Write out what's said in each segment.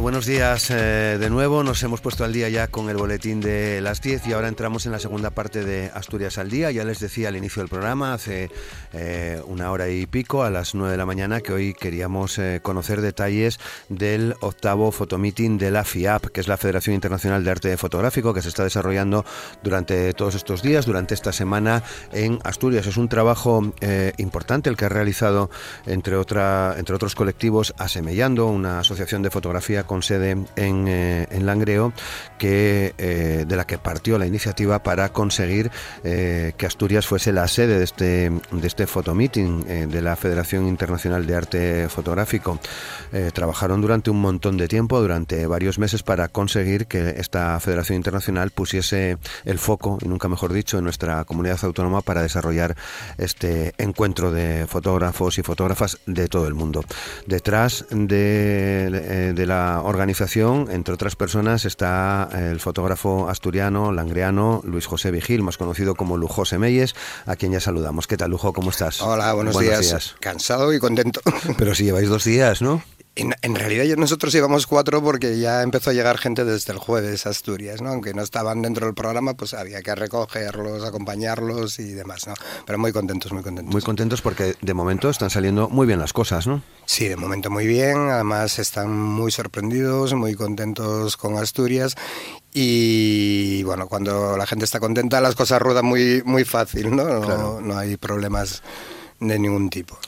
Buenos días eh, de nuevo. Nos hemos puesto al día ya con el boletín de las 10 y ahora entramos en la segunda parte de Asturias al día. Ya les decía al inicio del programa, hace eh, una hora y pico, a las 9 de la mañana, que hoy queríamos eh, conocer detalles del octavo fotomeeting de la FIAP, que es la Federación Internacional de Arte Fotográfico, que se está desarrollando durante todos estos días, durante esta semana en Asturias. Es un trabajo importante el que ha realizado, entre, otra, entre otros colectivos, Asemellando, una asociación de fotografía con sede en, eh, en Langreo, que, eh, de la que partió la iniciativa para conseguir eh, que Asturias fuese la sede de este, de este fotomeeting de la Federación Internacional de Arte Fotográfico. trabajaron durante un montón de tiempo, durante varios meses, para conseguir que esta Federación Internacional pusiese el foco, y nunca mejor dicho, en nuestra comunidad autónoma para desarrollar este encuentro de fotógrafos y fotógrafas de todo el mundo. Detrás de, de la organización, entre otras personas, está el fotógrafo asturiano, langreano, Luis José Vigil, más conocido como Lujose Meyes, a quien ya saludamos. ¿Qué tal, Lujo? ¿Cómo estás? Hola, buenos, días. Cansado y contento. Pero si lleváis dos días, ¿no? En, realidad nosotros llevamos cuatro porque ya empezó a llegar gente desde el jueves a Asturias, ¿no? Aunque no estaban dentro del programa, pues había que recogerlos, acompañarlos y demás, ¿no? Pero muy contentos, muy contentos. Muy contentos porque de momento están saliendo muy bien las cosas, ¿no? Sí, de momento muy bien. Además están muy sorprendidos, muy contentos con Asturias y bueno, cuando la gente está contenta las cosas ruedan muy, muy fácil, ¿no? No, no hay problemas de ningún tipo.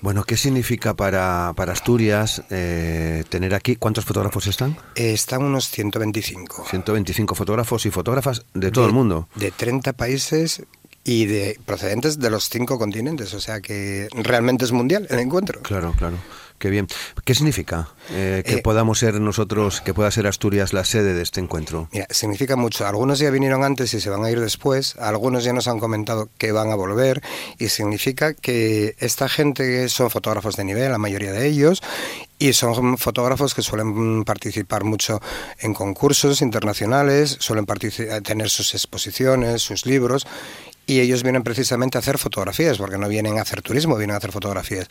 Bueno, ¿qué significa para, para Asturias eh, tener aquí? ¿Cuántos fotógrafos están? están unos 125. 125 fotógrafos y fotógrafas de todo el mundo. De 30 países y de procedentes de los cinco continentes, o sea que realmente es mundial el encuentro. Claro, claro. Qué bien. ¿Qué significa eh, que eh, podamos ser nosotros, que pueda ser Asturias la sede de este encuentro? Mira, significa mucho. Algunos ya vinieron antes y se van a ir después. Algunos ya nos han comentado que van a volver. Y significa que esta gente son fotógrafos de nivel, la mayoría de ellos, y son fotógrafos que suelen participar mucho en concursos internacionales, suelen tener sus exposiciones, sus libros y ellos vienen precisamente a hacer fotografías, porque no vienen a hacer turismo, vienen a hacer fotografías.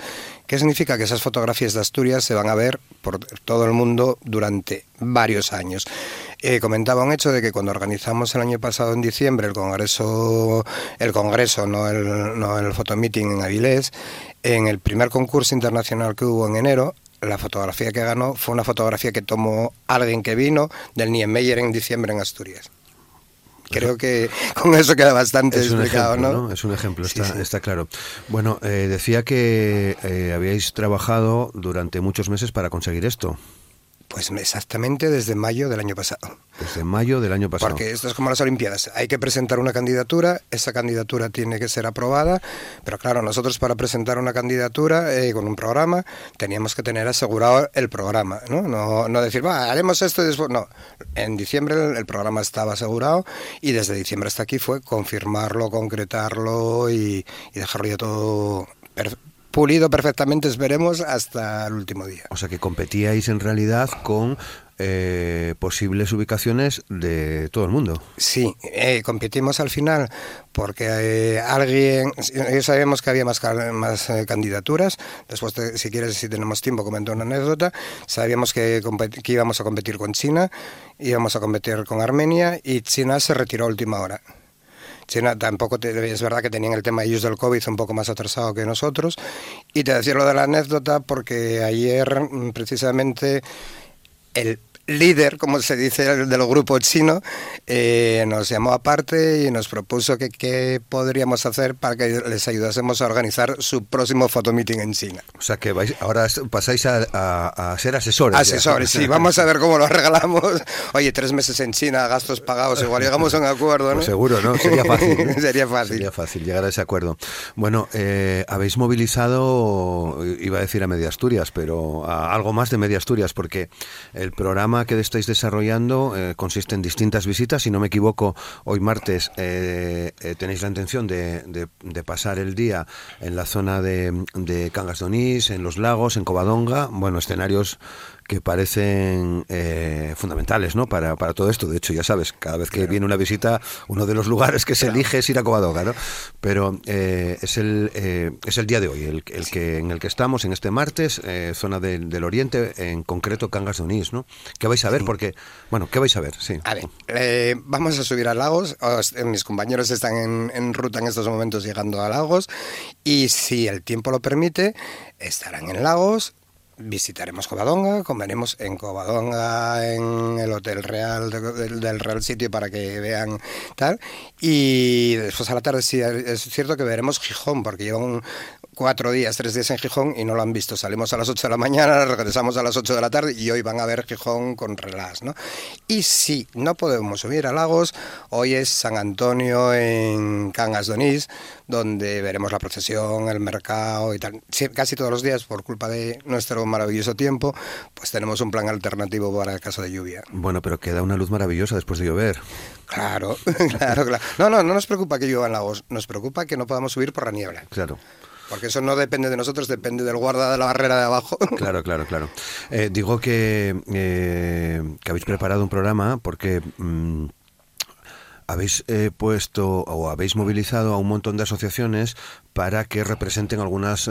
¿Qué significa? Que esas fotografías de Asturias se van a ver por todo el mundo durante varios años. Eh, comentaba un hecho de que cuando organizamos el año pasado en diciembre el congreso, el congreso, no el, no el fotomeeting en Avilés, en el primer concurso internacional que hubo en enero, la fotografía que ganó fue una fotografía que tomó alguien que vino del Niemeyer en diciembre en Asturias. Creo que con eso queda bastante explicado, ¿no? Es un ejemplo, está, está claro. Bueno, eh, decía que eh, habíais trabajado durante muchos meses para conseguir esto. Pues exactamente desde mayo del año pasado. Desde mayo del año pasado. Porque esto es como las Olimpiadas. Hay que presentar una candidatura, esa candidatura tiene que ser aprobada, pero claro, nosotros para presentar una candidatura eh, con un programa teníamos que tener asegurado el programa, ¿no? No, no decir, va, haremos esto y después. No, en diciembre el, programa estaba asegurado y desde diciembre hasta aquí fue confirmarlo, concretarlo y, y dejarlo ya todo pulido perfectamente, esperemos, hasta el último día. O sea que competíais en realidad con eh, posibles ubicaciones de todo el mundo. Sí, eh, competimos al final porque eh, alguien, ya sabíamos que había más, más candidaturas, después si quieres, si tenemos tiempo, comento una anécdota, sabíamos que, que íbamos a competir con China, íbamos a competir con Armenia y China se retiró a última hora. China tampoco es verdad que tenían el tema ellos del COVID un poco más atrasado que nosotros. Y te decía lo de la anécdota porque ayer mm, precisamente el líder, como se dice del grupo chino, eh, nos llamó aparte y nos propuso que qué podríamos hacer para que les ayudásemos a organizar su próximo fotomeeting en China. O sea que vais, ahora pasáis a, ser asesores. Asesores, sí, vamos a ver cómo lo regalamos. Oye, tres meses en China, gastos pagados, igual llegamos a un acuerdo, ¿no? Pues seguro, ¿no? Sería fácil. Sería fácil. Sería fácil llegar a ese acuerdo. Bueno, eh, habéis movilizado, iba a decir a Media Asturias, pero a algo más de Media Asturias, porque el programa que estáis desarrollando eh, consiste en distintas visitas. Si no me equivoco, hoy martes eh, tenéis la intención de, pasar el día en la zona de, de Cangas de Onís, en los lagos, en Covadonga, bueno, escenarios que parecen eh, fundamentales ¿no? Para, para, todo esto. De hecho, ya sabes, cada vez que viene una visita, uno de los lugares que se elige es ir a Covadonga, ¿no? Pero eh, es, el, eh, es el día de hoy, el, el, que, en el que estamos, en este martes, zona del Oriente, en concreto Cangas de Onís, ¿no? ¿Qué vais a ver? Porque, bueno, ¿qué vais a ver? Sí. A ver, vamos a subir a Lagos. mis compañeros están en, en ruta en estos momentos llegando a Lagos y si el tiempo lo permite, estarán en Lagos visitaremos Covadonga, comeremos en Covadonga, en el Hotel Real del, Real Sitio para que vean tal. Y después a la tarde sí, es cierto que veremos Gijón, porque llevan cuatro días, tres días en Gijón y no lo han visto. Salimos a las 8 de la mañana, regresamos a las 8 de la tarde y hoy van a ver Gijón con relax, ¿no? Y si no podemos subir a Lagos, hoy es San Antonio en Cangas Donís, donde veremos la procesión, el mercado y tal. casi todos los días, por culpa de nuestro maravilloso tiempo, pues tenemos un plan alternativo para el caso de lluvia. Bueno, pero queda una luz maravillosa después de llover. Claro, claro, claro. No, no, no nos preocupa que llueva en Lagos, nos preocupa que no podamos subir por la niebla. Claro. Porque eso no depende de nosotros, depende del guarda de la barrera de abajo. Claro, claro, claro. Eh, digo que, eh, que habéis preparado un programa porque... Mm, habéis eh, puesto o habéis movilizado a un montón de asociaciones para que representen algunas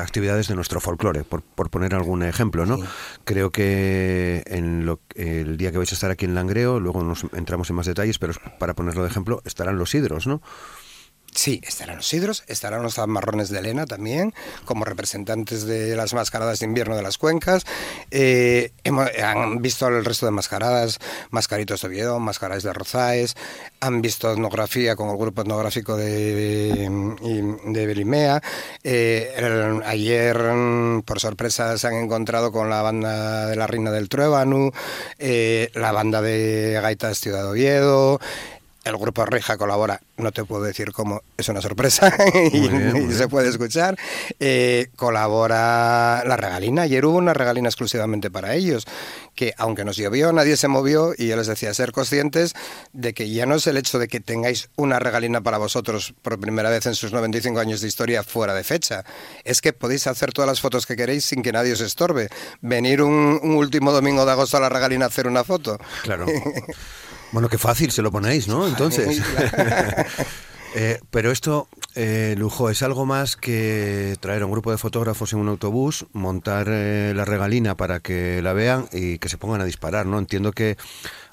actividades de nuestro folclore, por, poner algún ejemplo, ¿no? Creo que en lo, el día que vais a estar aquí en Langreo, luego nos entramos en más detalles, pero para ponerlo de ejemplo, estarán los hidros, ¿no? Sí, estarán los hidros, estarán los marrones de Elena también, como representantes de las mascaradas de invierno de las cuencas. Eh, han visto el resto de mascaradas, Mascaritos de Oviedo, Mascaradas de Rozaes, han visto etnografía con el grupo etnográfico de, de Belimea. Eh, ayer, por sorpresa, se han encontrado con la banda de la Reina del Truébanu, eh, la banda de Gaitas Ciudad Oviedo el grupo Reja colabora, no te puedo decir cómo, es una sorpresa y, se puede escuchar. Eh, colabora la regalina, ayer hubo una regalina exclusivamente para ellos, que aunque nos llovió, nadie se movió y yo les decía, ser conscientes de que ya no es el hecho de que tengáis una regalina para vosotros por primera vez en sus 95 años de historia fuera de fecha, es que podéis hacer todas las fotos que queréis sin que nadie os estorbe. Venir un, un último domingo de agosto a la regalina a hacer una foto. Claro. Bueno, qué fácil se lo ponéis, ¿no? Entonces. Eh, pero esto, eh, Lujo, es algo más que traer a un grupo de fotógrafos en un autobús, montar eh, la regalina para que la vean y que se pongan a disparar, ¿no? Entiendo que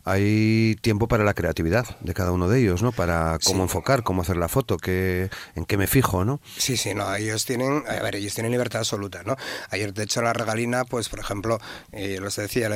hay tiempo para la creatividad de cada uno de ellos, ¿no? Para cómo enfocar, cómo hacer la foto, qué, en qué me fijo, ¿no? Sí, sí, no, ellos tienen, a ver, ellos tienen libertad absoluta, ¿no? Ayer, de hecho, en la regalina, pues, por ejemplo, eh, los decía,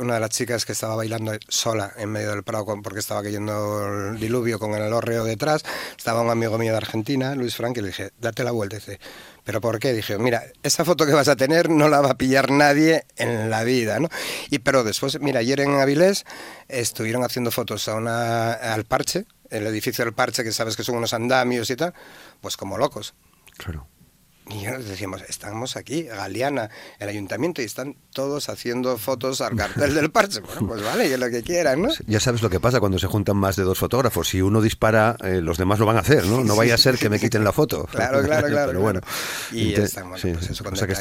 una de las chicas que estaba bailando sola en medio del Prado porque estaba cayendo el diluvio con el horreo detrás, estaba un amigo mío de Argentina, Luis Frank, y le dije, date la vuelta, y dice, ¿Pero por qué? Dije, mira, esa foto que vas a tener no la va a pillar nadie en la vida, ¿no? Y pero después, mira, ayer en Avilés estuvieron haciendo fotos a una, al parche, el edificio del parche, que sabes que son unos andamios y tal, pues como locos. Claro. Y nos decíamos, estamos aquí, Galeana, el ayuntamiento, y están todos haciendo fotos al cartel del parche. Bueno, pues vale, que lo que quieran, ¿no? Ya sabes lo que pasa cuando se juntan más de dos fotógrafos. Si uno dispara, eh, los demás lo van a hacer, ¿no? No vaya a ser que me quiten la foto. claro, claro, claro. Pero bueno. Y estamos, pues eso, o sea que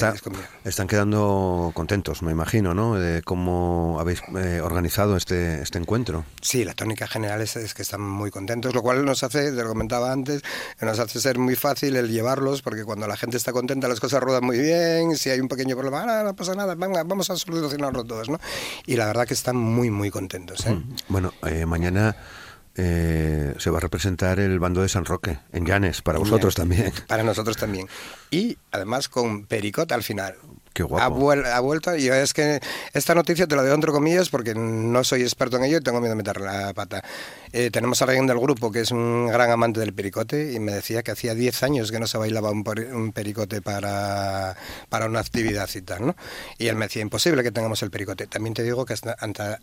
están quedando contentos, me imagino, ¿no? De cómo habéis eh, organizado este, este encuentro. Sí, la tónica general es, es, que están muy contentos, lo cual nos hace, te lo comentaba antes, nos hace ser muy fácil el llevarlos, porque cuando la gente está contenta, las cosas ruedan muy bien, si hay un pequeño problema, ah, no pasa nada, vamos a solucionarlo todos, ¿no? Y la verdad que están muy, muy contentos. ¿eh? Mm. Bueno, eh, mañana... Eh, se va a representar el bando de San Roque en Llanes, para vosotros también. Para nosotros también. y además con pericota al final. Qué guapo. Ha, vuel- ha vuelto y es que esta noticia te la doy entre comillas porque no soy experto en ello y tengo miedo de meter la pata. Eh, tenemos a alguien del grupo que es un gran amante del pericote y me decía que hacía 10 años que no se bailaba un, un pericote para, para una actividad y tal, ¿no? Y él me decía, imposible que tengamos el pericote. También te digo que hasta,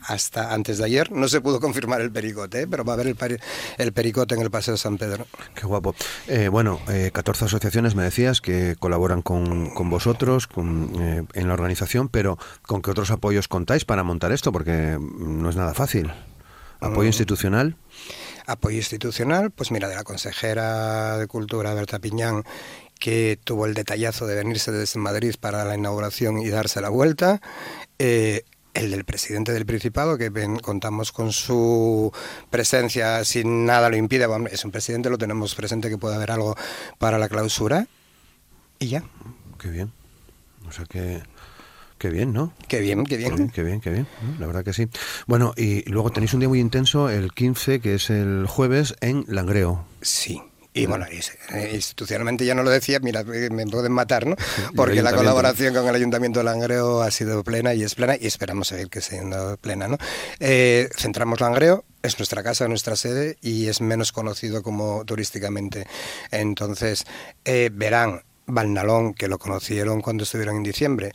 hasta antes de ayer no se pudo confirmar el pericote, ¿eh? pero va a haber el, peri- el pericote en el Paseo San Pedro. Qué guapo. Eh, bueno, eh, 14 asociaciones me decías que colaboran con, con vosotros con, eh, en la organización, pero ¿con qué otros apoyos contáis para montar esto? Porque mm, no es nada fácil. Apoyo institucional. Apoyo institucional, pues mira, de la consejera de Cultura, Berta Piñán, que tuvo el detallazo de venirse desde Madrid para la inauguración y darse la vuelta. Eh, el del presidente del Principado, que ven- contamos con su presencia sin nada lo impide. Bueno, es un presidente, lo tenemos presente que puede haber algo para la clausura. Y ya. Qué bien. O sea que... Qué bien, ¿no? Qué bien, qué bien, qué bien, qué bien. La verdad que sí. Bueno, y luego tenéis un día muy intenso, el 15, que es el jueves, en Langreo. Sí. Y bueno, eh, institucionalmente ya no lo decía, mira, eh, me pueden matar, ¿no? Porque la colaboración con el Ayuntamiento de Langreo ha sido plena y es plena y esperamos seguir que siendo plena, ¿no? Eh, centramos Langreo, es nuestra casa, nuestra sede y es menos conocido como turísticamente. Entonces, eh, verán Valnalón, que lo conocieron cuando estuvieron en diciembre,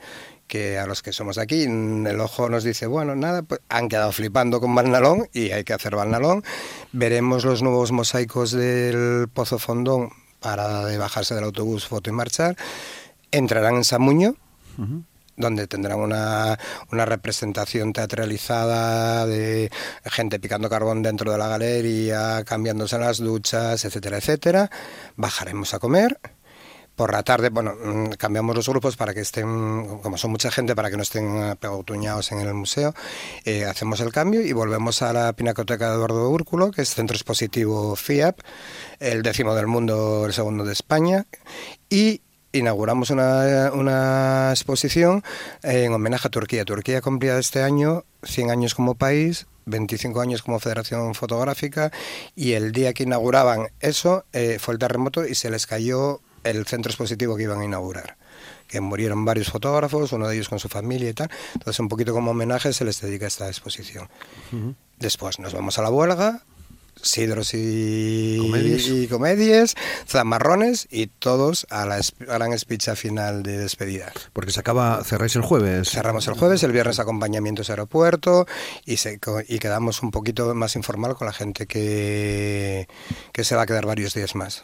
que a los que somos aquí, mm, el ojo nos dice, bueno, nada, pues han quedado flipando con Valnalón y hay que hacer Valnalón. Veremos los nuevos mosaicos del Pozo Fondón para de bajarse del autobús, foto y marchar. Entrarán en Samuño, donde tendrán una, una representación teatralizada de gente picando carbón dentro de la galería, cambiándose las duchas, etcétera, etcétera. Bajaremos a comer. Por la tarde, bueno, mm, cambiamos los grupos para que estén, como son mucha gente, para que no estén apegautuñados en el museo. Eh, hacemos el cambio y volvemos a la Pinacoteca de Eduardo Úrculo, que es Centro Expositivo FIAP, el décimo del mundo, el segundo de España. Y inauguramos una, una exposición en homenaje a Turquía. Turquía cumplía este año 100 años como país, 25 años como Federación Fotográfica y el día que inauguraban eso eh, fue el terremoto y se les cayó el centro expositivo que iban a inaugurar que murieron varios fotógrafos, uno de ellos con su familia y tal. Entonces, un poquito como homenaje se les dedica esta exposición. Después nos vamos a la huelga, sidros y Comedies. y comedies, zamarrones y todos a la gran espicha final de despedida. Porque se acaba, cerráis el jueves. Cerramos el jueves, el viernes acompañamientos a aeropuerto y, se, y quedamos un poquito más informal con la gente que, que se va a quedar varios días más.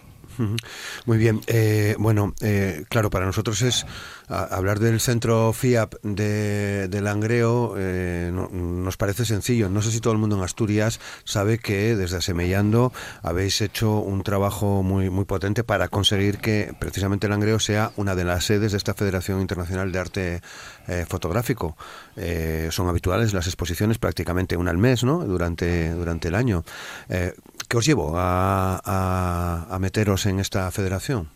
Muy bien. Eh, bueno, eh, claro, para nosotros es hablar del centro FIAP de, de Langreo eh, no- nos parece sencillo. No sé si todo el mundo en Asturias sabe que desde Asemellando habéis hecho un trabajo muy, muy potente para conseguir que precisamente Langreo sea una de las sedes de esta Federación Internacional de Arte eh, Fotográfico. Eh, son habituales las exposiciones prácticamente una al mes, ¿no? Durante, durante el año. Eh, ¿Qué os llevó a, a- a meteros en esta federación?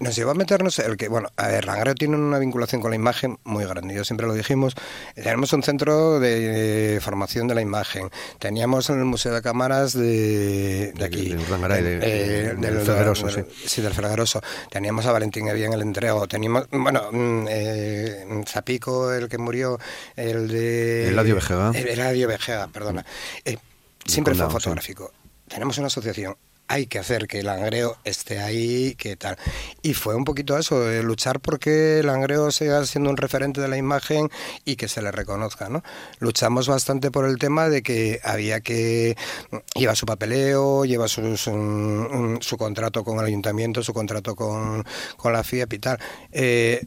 Nos llevó a meternos el que, bueno, a ver, Langreo tiene una vinculación con la imagen muy grande, yo siempre lo dijimos, tenemos un centro de formación de la imagen, teníamos en el Museo de Cámaras de, de aquí, eh, del Felgueroso, del- sí. sí, del Felgueroso, teníamos a Valentín Evia en el entrego, teníamos, bueno, mm, eh, Zapico, el que murió, el de... Eladio Vejega. El Eladio Vejega, perdona. Eh, siempre fue sí. fotográfico tenemos una asociación, hay que hacer que el langreo esté ahí, que tal. Y fue un poquito eso, de luchar porque el langreo siga siendo un referente de la imagen y que se le reconozca, ¿no? Luchamos bastante por el tema de que había que... lleva su papeleo, lleva un- su contrato con el ayuntamiento, su contrato con, con la FIAP y tal. Eh,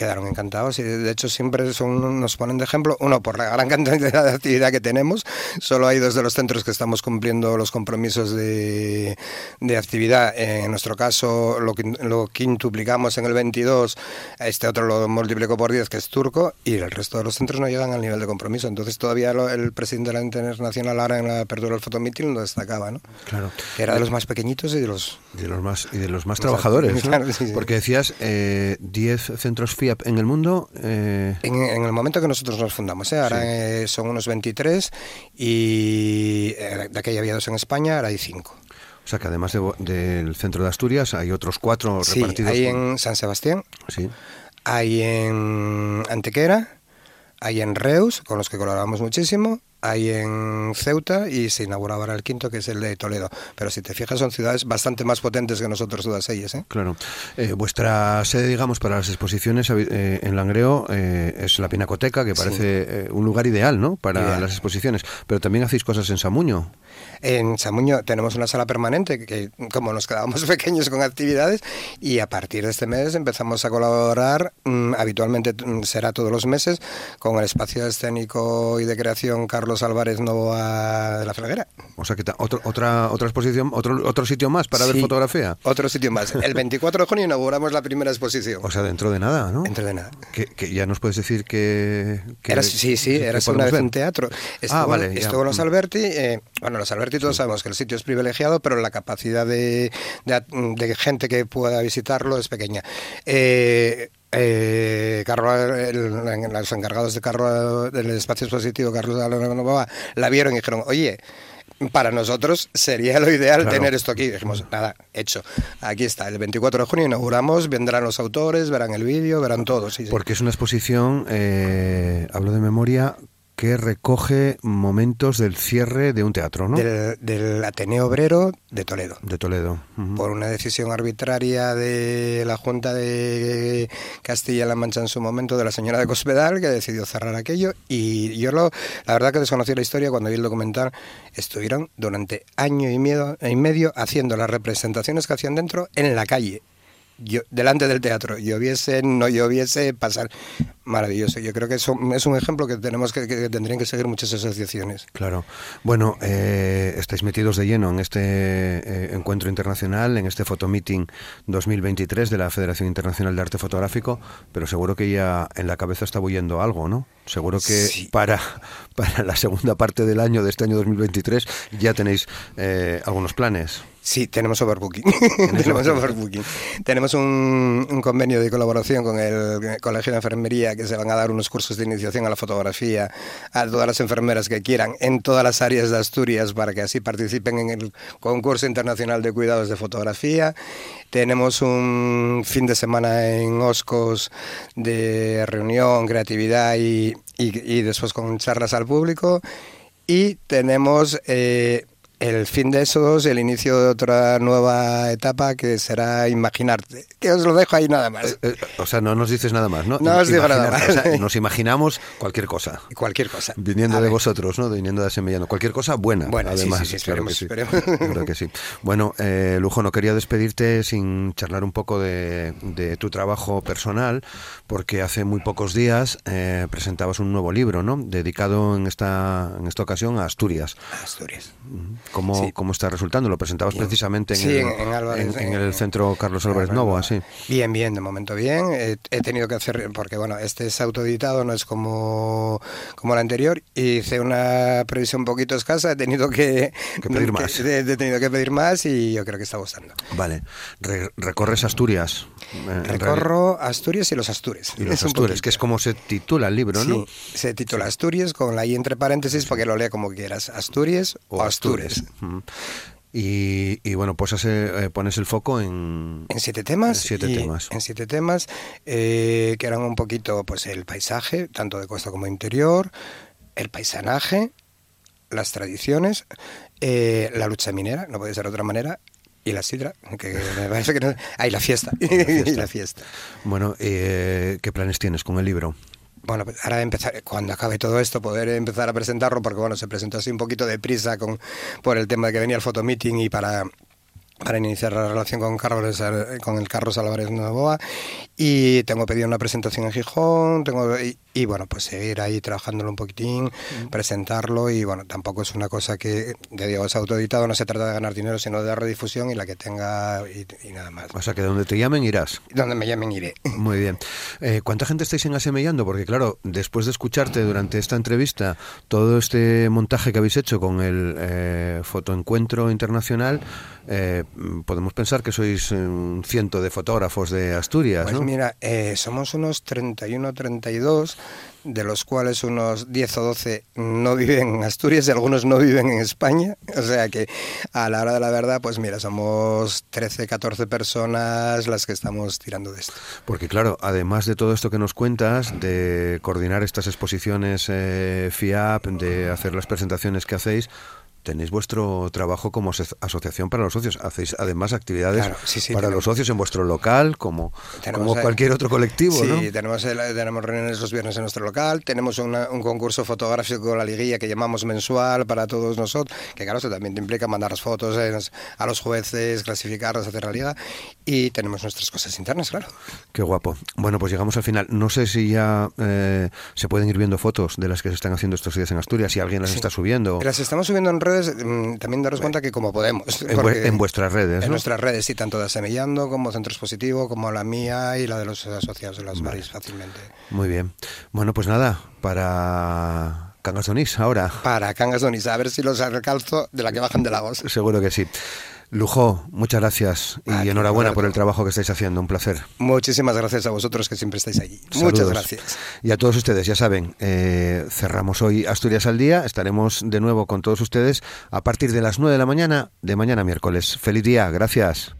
quedaron encantados y de hecho siempre son, nos ponen de ejemplo, uno por la gran cantidad de actividad que tenemos, solo hay dos de los centros que estamos cumpliendo los compromisos de, de actividad, en nuestro caso lo, lo quintuplicamos en el 22, este otro lo multiplicó por 10 que es turco y el resto de los centros no llegan al nivel de compromiso, entonces todavía lo- el presidente de la Internacional ahora en la apertura del fotomeeting lo destacaba, ¿no? Claro. que era de los más pequeñitos y de los... De los más, y de los más Exacto. trabajadores, ¿no? Claro, sí, sí. Porque decías eh, 10 centros En el mundo. eh, En, en el momento que nosotros nos fundamos, ¿eh? ahora Sí. eh, son unos 23 y eh, de aquella había dos en España, ahora hay cinco. o sea que además de, del centro de Asturias hay otros cuatro sí, repartidos. hay en San Sebastián, Sí. hay en Antequera, hay en Reus, con los que colaboramos muchísimo, hay en Ceuta y se inauguraba ahora el quinto, que es el de Toledo. Pero si te fijas, son ciudades bastante más potentes que nosotros todas ellas. ¿eh? Claro. Eh, vuestra sede, digamos, para las exposiciones eh, en Langreo eh, es la Pinacoteca, que parece un lugar ideal, ¿no? Para Ideal. las exposiciones. Pero también hacéis cosas en Samuño. En Samuño tenemos una sala permanente que, como nos quedábamos pequeños con actividades, y a partir de este mes empezamos a colaborar, mm, habitualmente mm, será todos los meses, con el espacio escénico y de creación Carlos Álvarez Novoa de la Felguera. O sea que otro, otra otra exposición, otro otro sitio más para ver fotografía. Otro sitio más. El 24 de junio inauguramos la primera exposición. O sea, dentro de nada, ¿no? Dentro de nada. Que, que ya nos puedes decir que... que- Era, sí, sí, que era una vez ver. un teatro. Estuvo, Ah, vale, estuvo los Mm. Alberti. eh, bueno, los Alberti todos sabemos que el sitio es privilegiado, pero la capacidad de, de- de gente que pueda visitarlo es pequeña. Eh, eh, Carlos, el- los encargados de Carlos, del espacio expositivo, Carlos Alonso, la vieron y dijeron, oye, para nosotros sería lo ideal Claro. tener esto aquí. Dijimos, nada, hecho. Aquí está, el 24 de junio inauguramos, vendrán los autores, verán el vídeo, verán todo. sí, sí. Porque es una exposición, eh, hablo de memoria, que recoge momentos del cierre de un teatro, ¿no? del, del Ateneo Obrero de Toledo. De Toledo. Por una decisión arbitraria de la Junta de Castilla-La Mancha en su momento, de la señora de Cospedal, que decidió cerrar aquello. Y yo, lo, la verdad que desconocí la historia cuando vi el documental. Estuvieron durante año y medio, y medio haciendo las representaciones que hacían dentro en la calle. Yo, delante del teatro, lloviese, no lloviese, pasar. Maravilloso. Yo creo que eso es un ejemplo que tenemos que, que tendrían que seguir muchas asociaciones. Claro. Bueno, eh, estáis metidos de lleno en este eh, encuentro internacional, en este fotomeeting 2023 de la Federación Internacional de Arte Fotográfico, pero seguro que ya en la cabeza está bullendo algo, ¿no? Seguro que Sí. para, para la segunda parte del año, de este año 2023, ya tenéis eh, algunos planes. Sí, tenemos overbooking. tenemos overbooking. Tenemos un, un convenio de colaboración con el Colegio de Enfermería que se van a dar unos cursos de iniciación a la fotografía a todas las enfermeras que quieran en todas las áreas de Asturias para que así participen en el concurso internacional de cuidados de fotografía. Tenemos un fin de semana en Oscos de reunión, creatividad y, y- y después con charlas al público. Y tenemos eh, el fin de esos, el inicio de otra nueva etapa que será Imaginarte. Que os lo dejo ahí nada más. Eh, o sea, no nos dices nada más, ¿no? No os digo nada más. o sea, nos imaginamos cualquier cosa. Cualquier cosa. Viniendo A de ver. vosotros, ¿no? Viniendo de Semillano. Cualquier cosa buena, sí, además. sí, sí, claro que sí. Claro que sí. Bueno, eh, Lujo, no quería despedirte sin charlar un poco de, de tu trabajo personal, porque hace muy pocos días eh, presentabas un nuevo libro, ¿no? Dedicado en esta, en esta ocasión a Asturias. Asturias. ¿Cómo, Sí. cómo está resultando? Lo presentabas Bien. precisamente en, Sí, el, en- en Álvarez, en- en en- el centro Carlos Álvarez Novo, así. Bien, bien, de momento bien. Eh, he tenido que hacer, porque bueno, este es autoeditado, no es como, como el anterior. Hice una previsión un poquito escasa, he tenido que, Que pedir más. he, he tenido que pedir más y yo creo que está gustando. Vale. Re- recorres Asturias. eh. Recorro Asturias y los Astures. Y los Es Astures, que es como se titula el libro, ¿no? Sí, se titula Asturias con la I entre paréntesis porque lo lea como quieras. Asturias o, Astures. Y, y bueno, pues hace- eh, pones el foco en... En siete temas. En siete temas. En siete temas eh, que eran un poquito pues el paisaje, tanto de costa como interior, el paisanaje, las tradiciones, eh, la lucha minera, no puede ser de otra manera, y la sidra, que me parece que no... Ah, y la fiesta. y la fiesta. Bueno, ¿qué planes tienes con el libro? Bueno, pues ahora empezar, cuando acabe todo esto, poder empezar a presentarlo, porque bueno, se presentó así un poquito de prisa con, por el tema de que venía el fotomeeting y para, para iniciar la relación con Carlos, con el Carlos Álvarez Novoa. Y tengo pedido una presentación en Gijón, tengo y, y, bueno, pues seguir ahí trabajándolo un poquitín, presentarlo y bueno, tampoco es una cosa que, de digo, es autoeditado, no se trata de ganar dinero, sino de dar redifusión y la que tenga y, y nada más. O sea, que donde te llamen irás. Donde me llamen iré. Muy bien. Eh, ¿Cuánta gente estáis en Asemellando? Porque claro, después de escucharte durante esta entrevista todo este montaje que habéis hecho con el eh, fotoencuentro internacional, eh, mm, podemos pensar que sois un ciento de fotógrafos de Asturias, Pues ¿no? mira, eh, somos unos 31, 32, de los cuales unos 10 o 12 no viven en Asturias y algunos no viven en España. O sea que a la hora de la verdad, pues mira, somos 13, 14 personas las que estamos tirando de esto. Porque claro, además de todo esto que nos cuentas, de coordinar estas exposiciones eh, FIAP, de hacer las presentaciones que hacéis, tenéis vuestro trabajo como aso- asociación para los socios. Hacéis además actividades Claro, sí, sí, para tenemos- los socios en vuestro local, como, como cualquier otro colectivo, Sí, ¿no? tenemos, el- tenemos reuniones los viernes en nuestro local, tenemos una- un concurso fotográfico, la liguilla, que llamamos mensual para todos nosotros, que claro, eso también te implica mandar las fotos eh, a los jueces, clasificarlas, hacer la liga, y tenemos nuestras cosas internas, claro. Qué guapo. Bueno, pues llegamos al final. No sé si ya eh, se pueden ir viendo fotos de las que se están haciendo estos días en Asturias, si alguien las Sí. está subiendo Las estamos subiendo en redes, mm, también daros cuenta que como podemos. en, vuestras redes. En ¿no? nuestras redes, sí, tanto de Semillando como Centro Expositivo, como la mía y la de los asociados de las veréis fácilmente. Muy bien. Bueno, pues nada, para Cangas de Onís ahora. Para Cangas Donis, a ver si los recalzo de la que bajan de Lagos. Seguro que sí. Lujo, muchas gracias y enhorabuena por el trabajo que estáis haciendo. Un placer. Muchísimas gracias a vosotros que siempre estáis allí. Muchas Saludos. gracias. Y a todos ustedes, ya saben, eh, cerramos hoy Asturias al Día. Estaremos de nuevo con todos ustedes a partir de las 9 de la mañana de mañana miércoles. Feliz día, gracias.